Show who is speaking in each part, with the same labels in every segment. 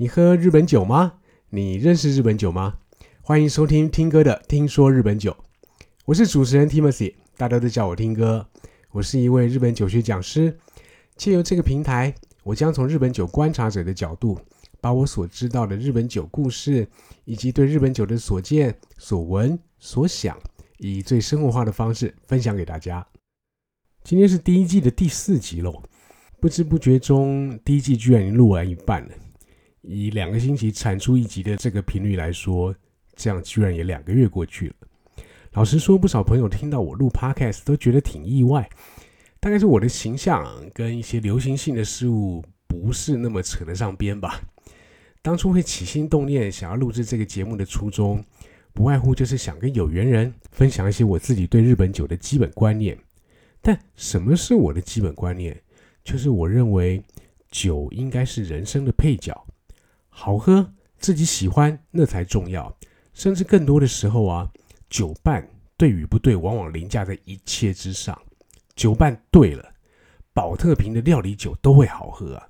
Speaker 1: 你喝日本酒吗？你认识日本酒吗？欢迎收听听歌的《听说日本酒》，我是主持人 Timothy，大家都叫我听歌。我是一位日本酒学讲师，借由这个平台，我将从日本酒观察者的角度，把我所知道的日本酒故事，以及对日本酒的所见、所闻、所想，以最生活化的方式分享给大家。今天是第一季的第四集喽，不知不觉中，第一季居然已经录完一半了。以两个星期产出一集的这个频率来说，这样居然也两个月过去了。老实说，不少朋友听到我录 Podcast 都觉得挺意外，大概是我的形象跟一些流行性的事物不是那么扯得上边吧。当初会起心动念想要录制这个节目的初衷，不外乎就是想跟有缘人分享一些我自己对日本酒的基本观念。但什么是我的基本观念？就是我认为酒应该是人生的配角，好喝自己喜欢那才重要。甚至更多的时候啊，酒伴对与不对，往往凌驾在一切之上。酒伴对了，宝特瓶的料理酒都会好喝啊。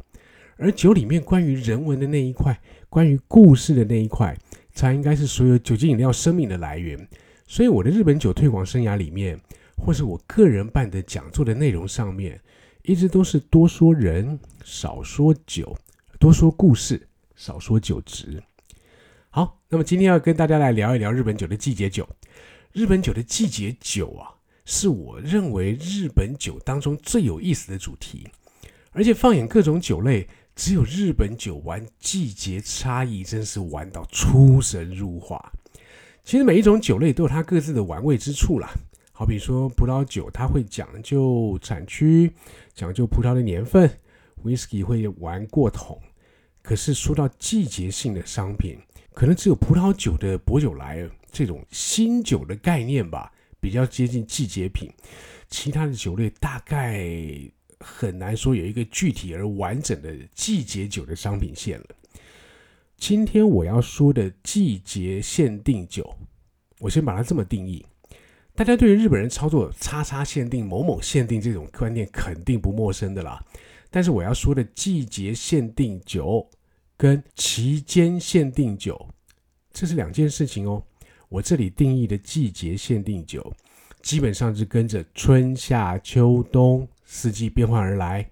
Speaker 1: 而酒里面关于人文的那一块，关于故事的那一块，才应该是所有酒精饮料生命的来源。所以我的日本酒推广生涯里面。或是我个人办的讲座的内容上面，一直都是多说人，少说酒，多说故事，少说酒值。好，那么今天要跟大家来聊一聊日本酒的季节酒。日本酒的季节酒啊，是我认为日本酒当中最有意思的主题。而且放眼各种酒类，只有日本酒玩季节差异，真是玩到出神入化。其实每一种酒类都有它各自的玩味之处啦。好比说葡萄酒，它会讲究产区，讲究葡萄的年份；whisky 会玩过桶。可是说到季节性的商品，可能只有葡萄酒的薄酒莱这种新酒的概念吧，比较接近季节品。其他的酒类大概很难说有一个具体而完整的季节酒的商品线了。今天我要说的季节限定酒，我先把它这么定义。大家对于日本人操作“叉叉限定”“某某限定”这种观念肯定不陌生的啦。但是我要说的季节限定酒跟期间限定酒，这是两件事情哦。我这里定义的季节限定酒，基本上是跟着春夏秋冬四季变换而来。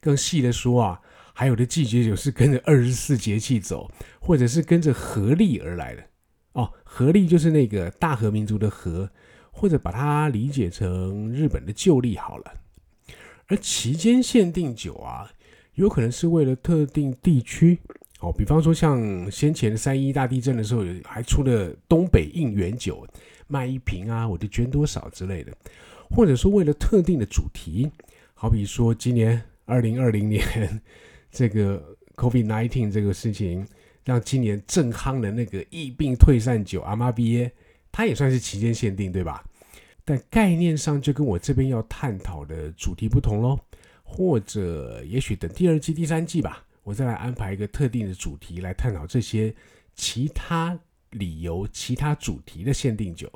Speaker 1: 更细的说啊，还有的季节酒是跟着二十四节气走，或者是跟着和历而来的。哦，和历就是那个大和民族的和。或者把它理解成日本的旧历好了，而期间限定酒啊，有可能是为了特定地区哦，比方说像先前三一大地震的时候，还出了东北应援酒，卖一瓶啊，我就捐多少之类的，或者说为了特定的主题，好比说今年二零二零年这个 COVID nineteen 这个事情，让今年正夯的那个疫病退散酒阿玛比耶。它也算是期间限定，对吧？但概念上就跟我这边要探讨的主题不同喽。或者也许等第二季、第三季吧，我再来安排一个特定的主题来探讨这些其他理由、其他主题的限定酒。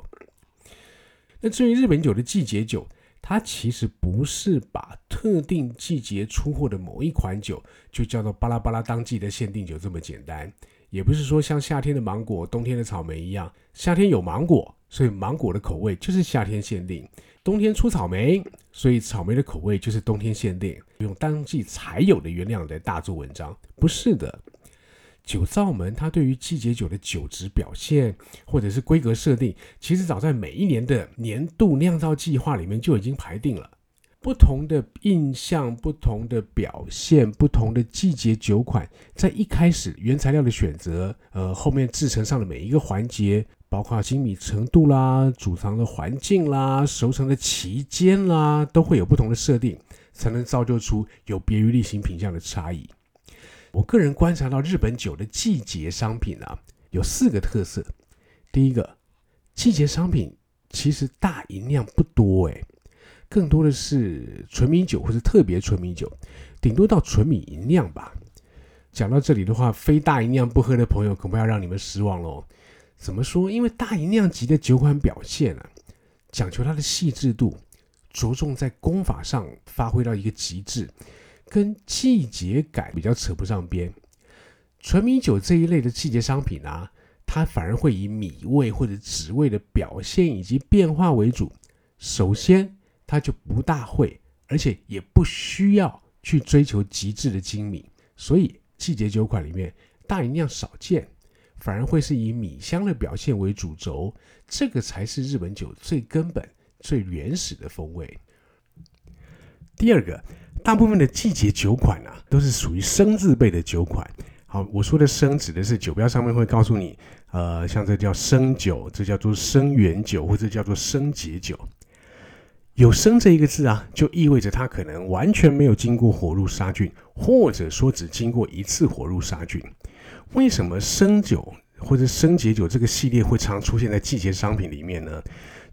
Speaker 1: 那至于日本酒的季节酒，它其实不是把特定季节出货的某一款酒就叫做巴拉巴拉当季的限定酒这么简单。也不是说像夏天的芒果、冬天的草莓一样，夏天有芒果，所以芒果的口味就是夏天限定；冬天出草莓，所以草莓的口味就是冬天限定。用当季才有的原料来大做文章，不是的。酒造们它对于季节酒的酒质表现或者是规格设定，其实早在每一年的年度酿造计划里面就已经排定了。不同的印象、不同的表现、不同的季节酒款，在一开始原材料的选择，呃，后面制成上的每一个环节，包括精密程度啦、储藏的环境啦、熟成的期间啦，都会有不同的设定，才能造就出有别于例行品相的差异。我个人观察到日本酒的季节商品啊，有四个特色。第一个，季节商品其实大银量不多，诶。更多的是纯米酒或者特别纯米酒，顶多到纯米银酿吧。讲到这里的话，非大银酿不喝的朋友恐怕要让你们失望喽。怎么说？因为大银酿级的酒款表现啊，讲求它的细致度，着重在功法上发挥到一个极致，跟季节感比较扯不上边。纯米酒这一类的季节商品啊，它反而会以米味或者滋味的表现以及变化为主。首先，它就不大会，而且也不需要去追求极致的精米，所以季节酒款里面大吟酿少见，反而会是以米香的表现为主轴。这个才是日本酒最根本、最原始的风味。第二个，大部分的季节酒款啊，都是属于生字辈的酒款。好，我说的生指的是酒标上面会告诉你，呃，像这叫生酒，这叫做生原酒，或者叫做生节酒。有“生”这一个字啊，就意味着它可能完全没有经过火入杀菌，或者说只经过一次火入杀菌。为什么生酒或者生解酒这个系列会常出现在季节商品里面呢？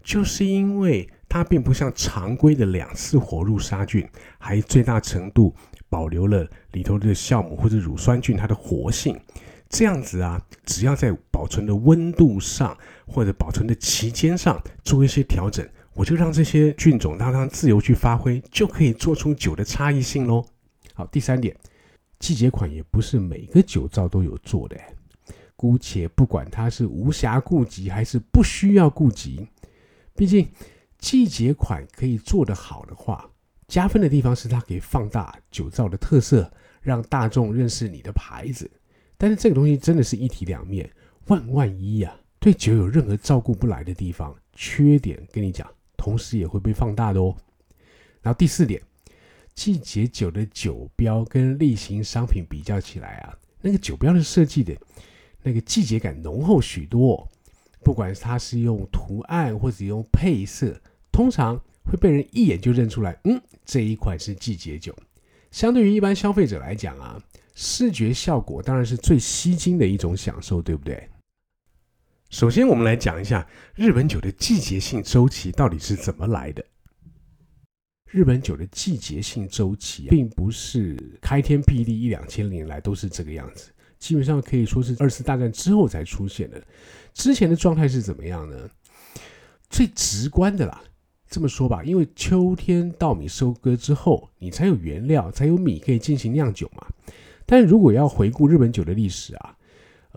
Speaker 1: 就是因为它并不像常规的两次火入杀菌，还最大程度保留了里头的酵母或者乳酸菌它的活性。这样子啊，只要在保存的温度上或者保存的期间上做一些调整。我就让这些菌种让它自由去发挥，就可以做出酒的差异性喽。好，第三点，季节款也不是每个酒造都有做的。姑且不管它是无暇顾及还是不需要顾及，毕竟季节款可以做得好的话，加分的地方是它可以放大酒造的特色，让大众认识你的牌子。但是这个东西真的是一体两面，万万一呀，对酒有任何照顾不来的地方，缺点跟你讲。同时也会被放大的哦。然后第四点，季节酒的酒标跟例行商品比较起来啊，那个酒标的设计的那个季节感浓厚许多。不管它是用图案或者用配色，通常会被人一眼就认出来，嗯，这一款是季节酒。相对于一般消费者来讲啊，视觉效果当然是最吸睛的一种享受，对不对？首先，我们来讲一下日本酒的季节性周期到底是怎么来的。日本酒的季节性周期并不是开天辟地一两千年来都是这个样子，基本上可以说是二次大战之后才出现的。之前的状态是怎么样呢？最直观的啦，这么说吧，因为秋天稻米收割之后，你才有原料，才有米可以进行酿酒嘛。但如果要回顾日本酒的历史啊。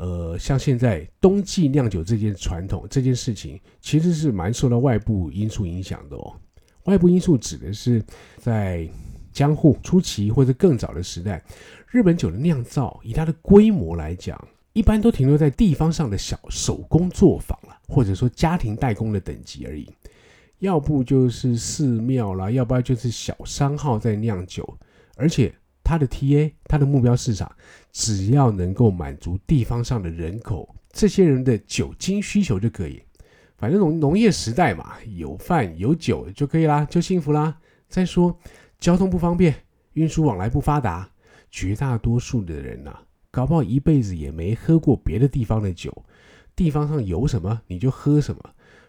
Speaker 1: 呃，像现在冬季酿酒这件传统这件事情，其实是蛮受到外部因素影响的哦。外部因素指的是在江户初期或者更早的时代，日本酒的酿造以它的规模来讲，一般都停留在地方上的小手工作坊啊，或者说家庭代工的等级而已。要不就是寺庙啦，要不然就是小商号在酿酒，而且。它的 TA，它的目标市场，只要能够满足地方上的人口这些人的酒精需求就可以。反正农农业时代嘛，有饭有酒就可以啦，就幸福啦。再说交通不方便，运输往来不发达，绝大多数的人呐，搞不好一辈子也没喝过别的地方的酒。地方上有什么你就喝什么，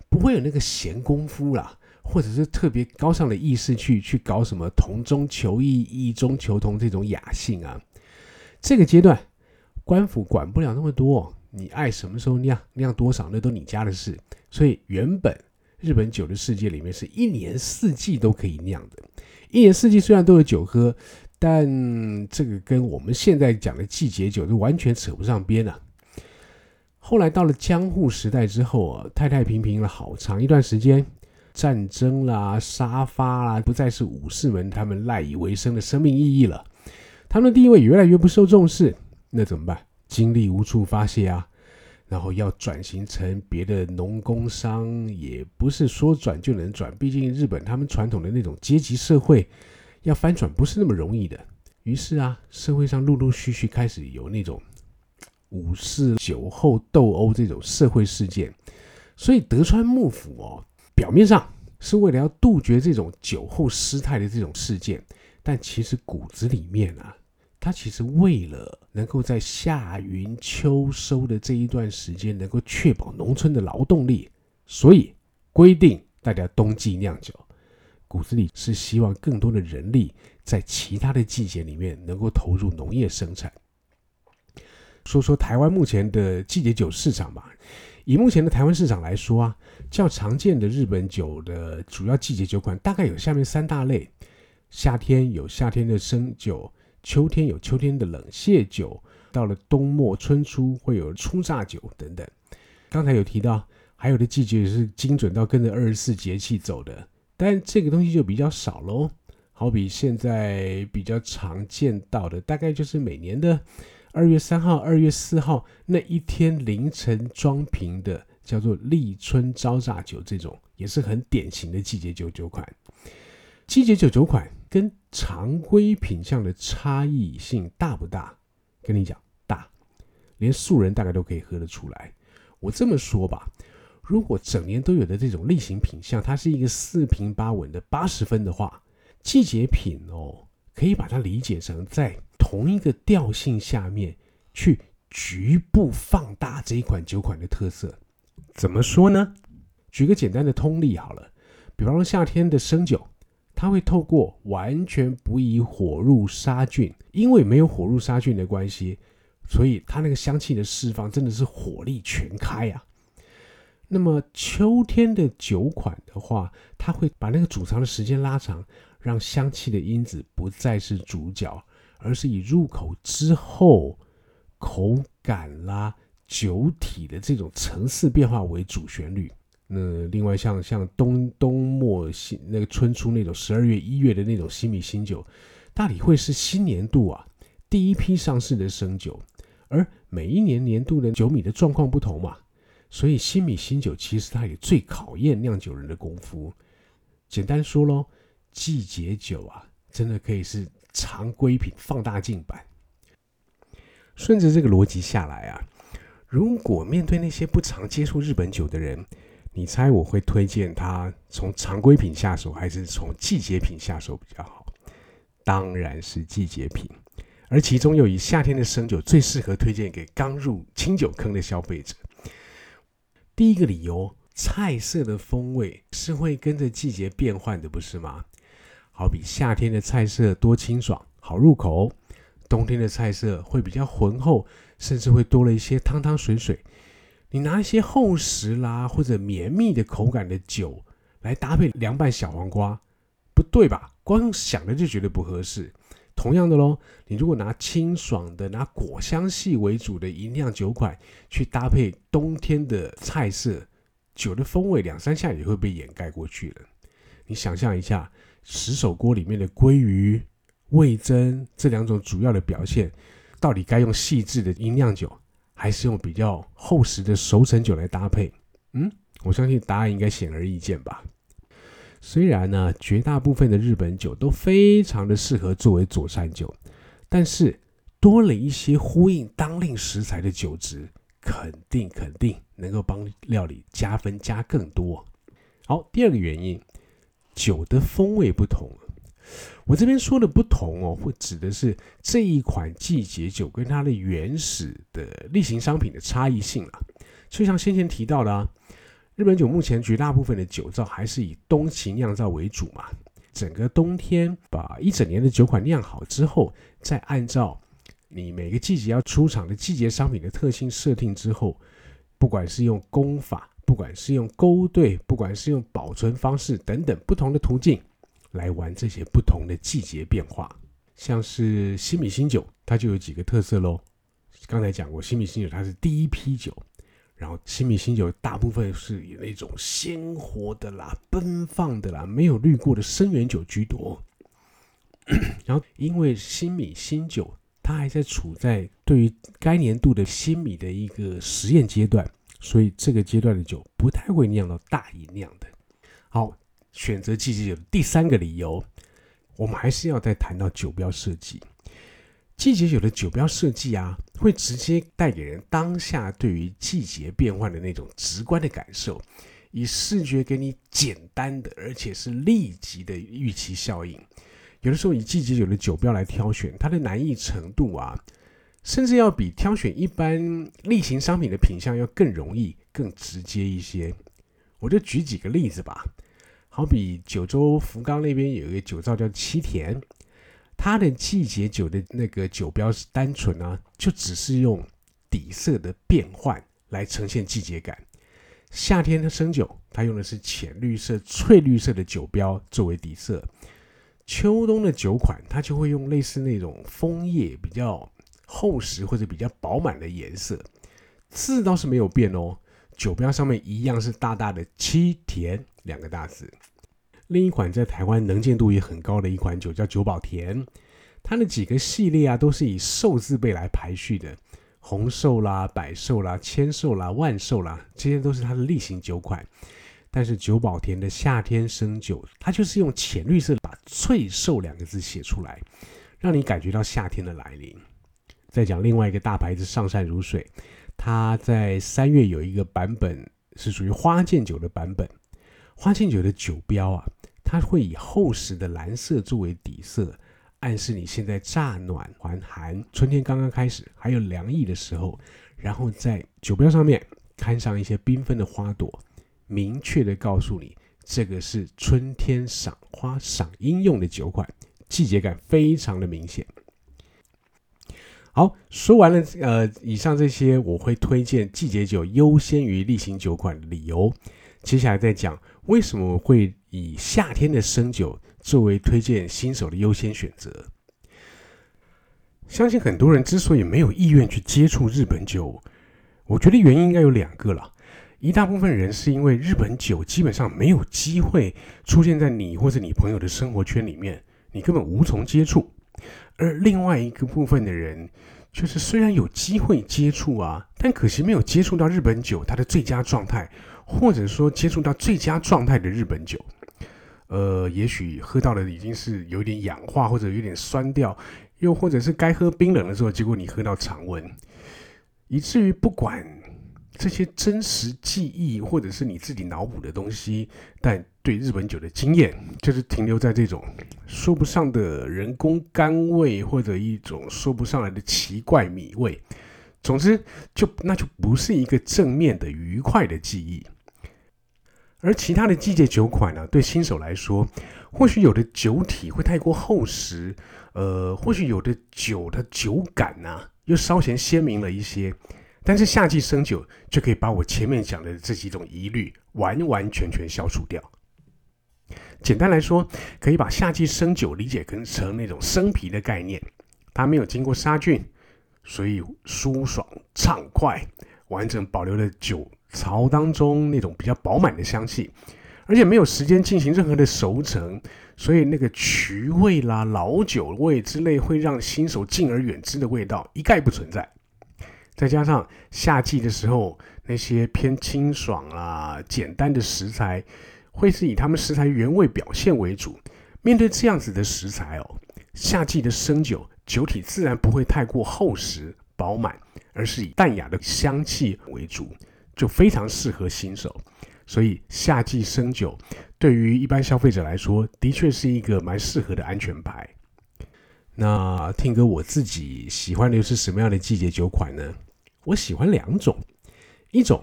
Speaker 1: 不会有那个闲工夫啦。或者是特别高尚的意识去去搞什么同中求异、异中求同这种雅兴啊，这个阶段官府管不了那么多，你爱什么时候酿酿多少那都你家的事。所以原本日本酒的世界里面是一年四季都可以酿的，一年四季虽然都有酒喝，但这个跟我们现在讲的季节酒就完全扯不上边了。后来到了江户时代之后啊，太太平平了好长一段时间。战争啦，沙发啦，不再是武士们他们赖以为生的生命意义了。他们的地位越来越不受重视，那怎么办？精力无处发泄啊。然后要转型成别的农工商，也不是说转就能转。毕竟日本他们传统的那种阶级社会，要翻转不是那么容易的。于是啊，社会上陆陆续续开始有那种武士酒后斗殴这种社会事件。所以德川幕府哦。表面上是为了要杜绝这种酒后失态的这种事件，但其实骨子里面啊，他其实为了能够在夏耘秋收的这一段时间能够确保农村的劳动力，所以规定大家冬季酿酒，骨子里是希望更多的人力在其他的季节里面能够投入农业生产。说说台湾目前的季节酒市场吧。以目前的台湾市场来说啊，较常见的日本酒的主要季节酒款大概有下面三大类：夏天有夏天的生酒，秋天有秋天的冷泻酒，到了冬末春初会有初榨酒等等。刚才有提到，还有的季节也是精准到跟着二十四节气走的，但这个东西就比较少喽。好比现在比较常见到的，大概就是每年的二月三号、二月四号那一天凌晨装瓶的，叫做立春招榨酒，这种也是很典型的季节酒酒款。季节酒酒款跟常规品相的差异性大不大？跟你讲，大，连素人大概都可以喝得出来。我这么说吧，如果整年都有的这种例行品相，它是一个四平八稳的八十分的话。季节品哦，可以把它理解成在同一个调性下面去局部放大这一款酒款的特色。怎么说呢？举个简单的通例好了，比方说夏天的生酒，它会透过完全不以火入杀菌，因为没有火入杀菌的关系，所以它那个香气的释放真的是火力全开呀。那么秋天的酒款的话，它会把那个储藏的时间拉长。让香气的因子不再是主角，而是以入口之后口感啦、酒体的这种层次变化为主旋律。那另外像像冬冬末新那个春初那种十二月一月的那种新米新酒，大体会是新年度啊第一批上市的生酒。而每一年年度的酒米的状况不同嘛，所以新米新酒其实它也最考验酿酒人的功夫。简单说喽。季节酒啊，真的可以是常规品放大镜版。顺着这个逻辑下来啊，如果面对那些不常接触日本酒的人，你猜我会推荐他从常规品下手，还是从季节品下手比较好？当然是季节品。而其中又以夏天的生酒最适合推荐给刚入清酒坑的消费者。第一个理由，菜色的风味是会跟着季节变换的，不是吗？好比夏天的菜色多清爽，好入口；冬天的菜色会比较浑厚，甚至会多了一些汤汤水水。你拿一些厚实啦或者绵密的口感的酒来搭配凉拌小黄瓜，不对吧？光想的就觉得不合适。同样的喽，你如果拿清爽的、拿果香系为主的银酿酒款去搭配冬天的菜色，酒的风味两三下也会被掩盖过去了。你想象一下。石手锅里面的鲑鱼、味增这两种主要的表现，到底该用细致的音酿酒，还是用比较厚实的熟成酒来搭配？嗯，我相信答案应该显而易见吧。虽然呢，绝大部分的日本酒都非常的适合作为佐餐酒，但是多了一些呼应当令食材的酒质，肯定肯定能够帮料理加分加更多。好，第二个原因。酒的风味不同，我这边说的不同哦，会指的是这一款季节酒跟它的原始的例行商品的差异性了。就像先前提到的啊，日本酒目前绝大部分的酒造还是以冬期酿造为主嘛，整个冬天把一整年的酒款酿好之后，再按照你每个季节要出厂的季节商品的特性设定之后，不管是用工法。不管是用勾兑，不管是用保存方式等等不同的途径来玩这些不同的季节变化，像是新米新酒，它就有几个特色喽。刚才讲过，新米新酒它是第一批酒，然后新米新酒大部分是以那种鲜活的啦、奔放的啦、没有滤过的生源酒居多。然后因为新米新酒，它还在处在对于该年度的新米的一个实验阶段。所以这个阶段的酒不太会酿到大吟酿的。好，选择季节酒的第三个理由，我们还是要再谈到酒标设计。季节酒的酒标设计啊，会直接带给人当下对于季节变换的那种直观的感受，以视觉给你简单的而且是立即的预期效应。有的时候以季节酒的酒标来挑选，它的难易程度啊。甚至要比挑选一般例行商品的品相要更容易、更直接一些。我就举几个例子吧。好比九州福冈那边有一个酒造叫七田，它的季节酒的那个酒标是单纯啊，就只是用底色的变换来呈现季节感。夏天的生酒，它用的是浅绿色、翠绿色的酒标作为底色；秋冬的酒款，它就会用类似那种枫叶比较。厚实或者比较饱满的颜色。字倒是没有变哦，酒标上面一样是大大的“七田”两个大字。另一款在台湾能见度也很高的一款酒叫九宝田，它的几个系列啊都是以寿字辈来排序的。红寿啦、百寿啦、千寿啦、万寿啦，这些都是它的例行酒款。但是九宝田的夏天生酒，它就是用浅绿色把“翠寿”两个字写出来，让你感觉到夏天的来临。再讲另外一个大牌子上善如水，它在三月有一个版本是属于花见酒的版本。花见酒的酒标啊，它会以厚实的蓝色作为底色。暗示你现在乍暖还寒，春天刚刚开始，还有凉意的时候，然后在酒标上面看上一些缤纷的花朵，明确的告诉你，这个是春天赏花赏樱用的酒款，季节感非常的明显。好，说完了，呃，以上这些我会推荐季节酒优先于例行酒款的理由，接下来再讲为什么会以夏天的生酒。作为推荐新手的优先选择，相信很多人之所以没有意愿去接触日本酒，我觉得原因应该有两个了。一大部分人是因为日本酒基本上没有机会出现在你或者你朋友的生活圈里面，你根本无从接触；而另外一个部分的人，就是虽然有机会接触啊，但可惜没有接触到日本酒它的最佳状态，或者说接触到最佳状态的日本酒。呃，也许喝到的已经是有点氧化，或者有点酸掉，又或者是该喝冰冷的时候，结果你喝到常温，以至于不管这些真实记忆或者是你自己脑补的东西，但对日本酒的经验，就是停留在这种说不上的人工甘味，或者一种说不上来的奇怪米味。总之，就那就不是一个正面的愉快的记忆。而其他的季节酒款呢，对新手来说，或许有的酒体会太过厚实，呃，或许有的酒的酒感呢又稍显鲜明了一些。但是夏季生酒就可以把我前面讲的这几种疑虑完完全全消除掉。简单来说，可以把夏季生酒理解成那种生啤的概念，它没有经过杀菌，所以舒爽畅快，完整保留了酒。槽当中那种比较饱满的香气，而且没有时间进行任何的熟成，所以那个曲味啦、老酒味之类会让新手敬而远之的味道一概不存在。再加上夏季的时候，那些偏清爽啊、简单的食材，会是以他们食材原味表现为主。面对这样子的食材哦，夏季的生酒酒体自然不会太过厚实饱满，而是以淡雅的香气为主。就非常适合新手，所以夏季生酒对于一般消费者来说，的确是一个蛮适合的安全牌。那听哥我自己喜欢的又是什么样的季节酒款呢？我喜欢两种，一种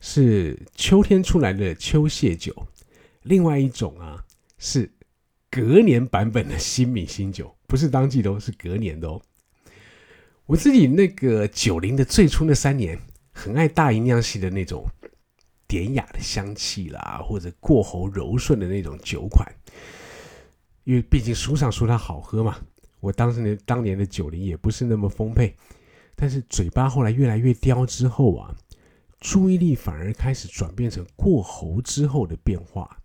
Speaker 1: 是秋天出来的秋蟹酒，另外一种啊是隔年版本的新米新酒，不是当季的哦，是隔年的哦。我自己那个九零的最初那三年。很爱大吟酿系的那种典雅的香气啦，或者过喉柔顺的那种酒款，因为毕竟书上说它好喝嘛。我当时年当年的九零也不是那么丰沛，但是嘴巴后来越来越刁之后啊，注意力反而开始转变成过喉之后的变化。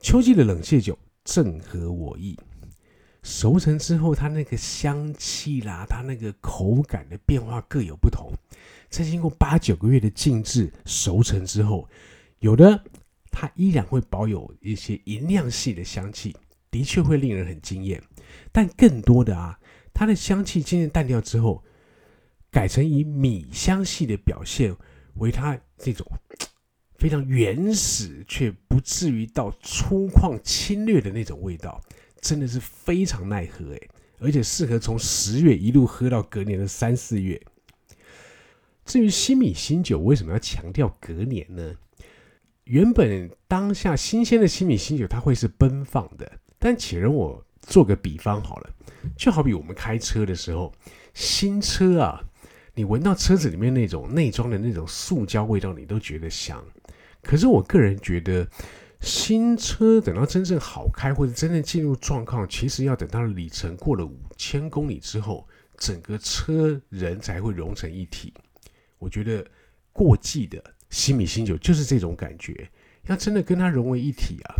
Speaker 1: 秋季的冷蟹酒正合我意。熟成之后，它那个香气啦，它那个口感的变化各有不同。在经过八九个月的静置熟成之后，有的它依然会保有一些银酿系的香气，的确会令人很惊艳。但更多的啊，它的香气渐渐淡掉之后，改成以米香系的表现为它这种非常原始却不至于到粗犷侵略的那种味道。真的是非常耐喝诶，而且适合从十月一路喝到隔年的三四月。至于新米新酒为什么要强调隔年呢？原本当下新鲜的新米新酒它会是奔放的，但且容我做个比方好了，就好比我们开车的时候，新车啊，你闻到车子里面那种内装的那种塑胶味道，你都觉得香。可是我个人觉得。新车等到真正好开或者真正进入状况，其实要等到里程过了五千公里之后，整个车人才会融成一体。我觉得过季的西米新酒就是这种感觉，要真的跟它融为一体啊，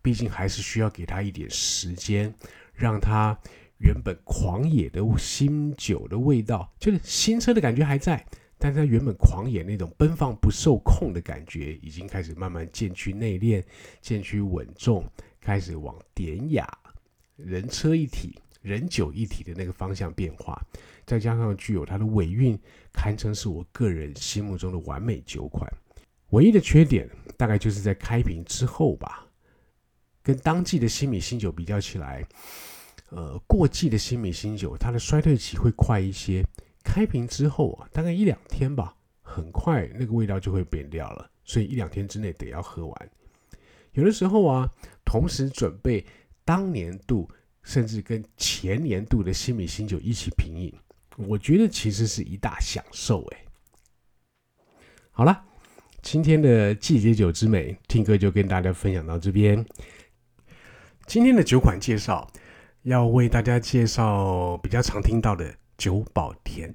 Speaker 1: 毕竟还是需要给它一点时间，让它原本狂野的新酒的味道，就是新车的感觉还在，但是它原本狂野那种奔放不受控的感觉，已经开始慢慢渐趋内敛，渐趋稳重，开始往典雅、人车一体。人酒一体的那个方向变化，再加上具有它的尾韵，堪称是我个人心目中的完美酒款。唯一的缺点大概就是在开瓶之后吧，跟当季的新米新酒比较起来，呃，过季的新米新酒它的衰退期会快一些。开瓶之后啊，大概一两天吧，很快那个味道就会变掉了，所以一两天之内得要喝完。有的时候啊，同时准备当年度。甚至跟前年度的新米新酒一起品饮，我觉得其实是一大享受哎。好了，今天的季节酒之美，听哥就跟大家分享到这边。今天的酒款介绍，要为大家介绍比较常听到的九宝田。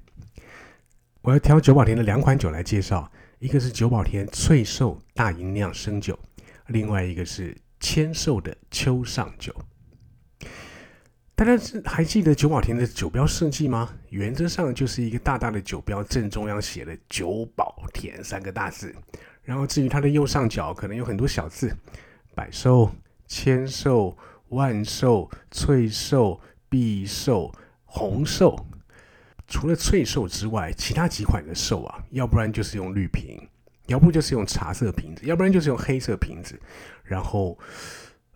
Speaker 1: 我要挑九宝田的两款酒来介绍，一个是九宝田翠寿大吟酿生酒，另外一个是千寿的秋上酒。大家还记得九宝田的酒标设计吗？原则上就是一个大大的酒标，正中央写了“九宝田”三个大字。然后至于它的右上角，可能有很多小字：百寿、千寿、万寿、翠寿、碧寿、红寿。除了翠寿之外，其他几款的寿啊，要不然就是用绿瓶，要不就是用茶色瓶子，要不然就是用黑色瓶子。然后，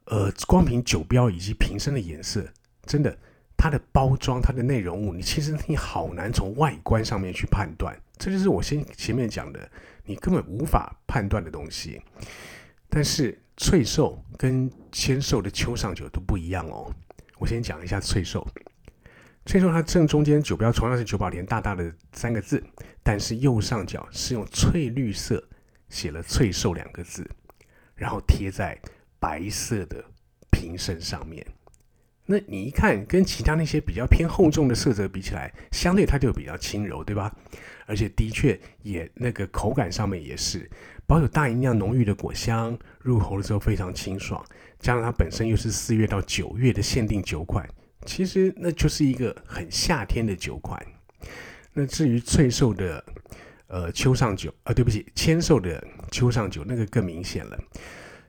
Speaker 1: 呃，光凭酒标以及瓶身的颜色。真的，它的包装、它的内容物，你其实你好难从外观上面去判断。这就是我先前面讲的，你根本无法判断的东西。但是翠寿跟千寿的秋上酒都不一样哦。我先讲一下翠寿。翠寿它正中间酒标同样是九宝莲大大的三个字，但是右上角是用翠绿色写了“翠寿”两个字，然后贴在白色的瓶身上面。那你一看，跟其他那些比较偏厚重的色泽比起来，相对它就比较轻柔，对吧？而且的确也那个口感上面也是保有大吟酿浓郁的果香，入喉的时候非常清爽。加上它本身又是四月到九月的限定酒款，其实那就是一个很夏天的酒款。那至于翠寿的呃秋上酒啊，对不起，千寿的秋上酒那个更明显了。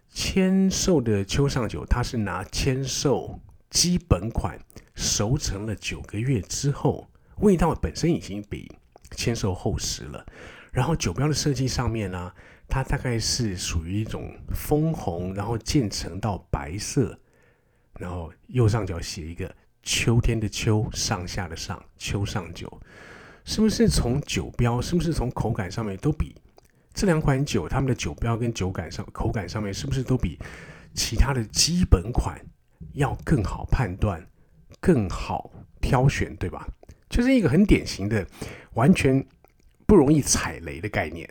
Speaker 1: 千寿的秋上酒，它是拿千寿。基本款熟成了九个月之后，味道本身已经比千寿厚实了。然后酒标的设计上面呢，它大概是属于一种枫红，然后渐层到白色，然后右上角写一个秋天的秋，上下的上，秋上酒，是不是从酒标，是不是从口感上面都比这两款酒，它们的酒标跟酒感上口感上面是不是都比其他的基本款？要更好判断，更好挑选，对吧？就是一个很典型的、完全不容易踩雷的概念。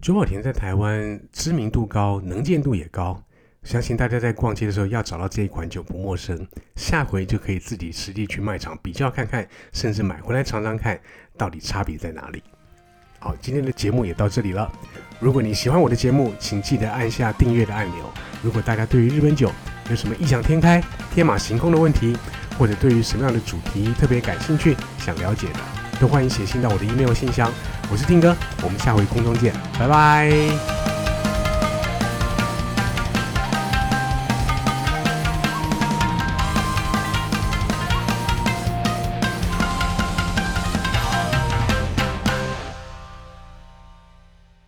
Speaker 1: 九宝田在台湾知名度高，能见度也高，相信大家在逛街的时候要找到这一款酒不陌生。下回就可以自己实地去卖场比较看看，甚至买回来尝尝看，到底差别在哪里。好，今天的节目也到这里了。如果你喜欢我的节目，请记得按下订阅的按钮。如果大家对于日本酒有什么异想天开、天马行空的问题，或者对于什么样的主题特别感兴趣、想了解的，都欢迎写信到我的 email 信箱。我是听哥，我们下回空中见，拜拜。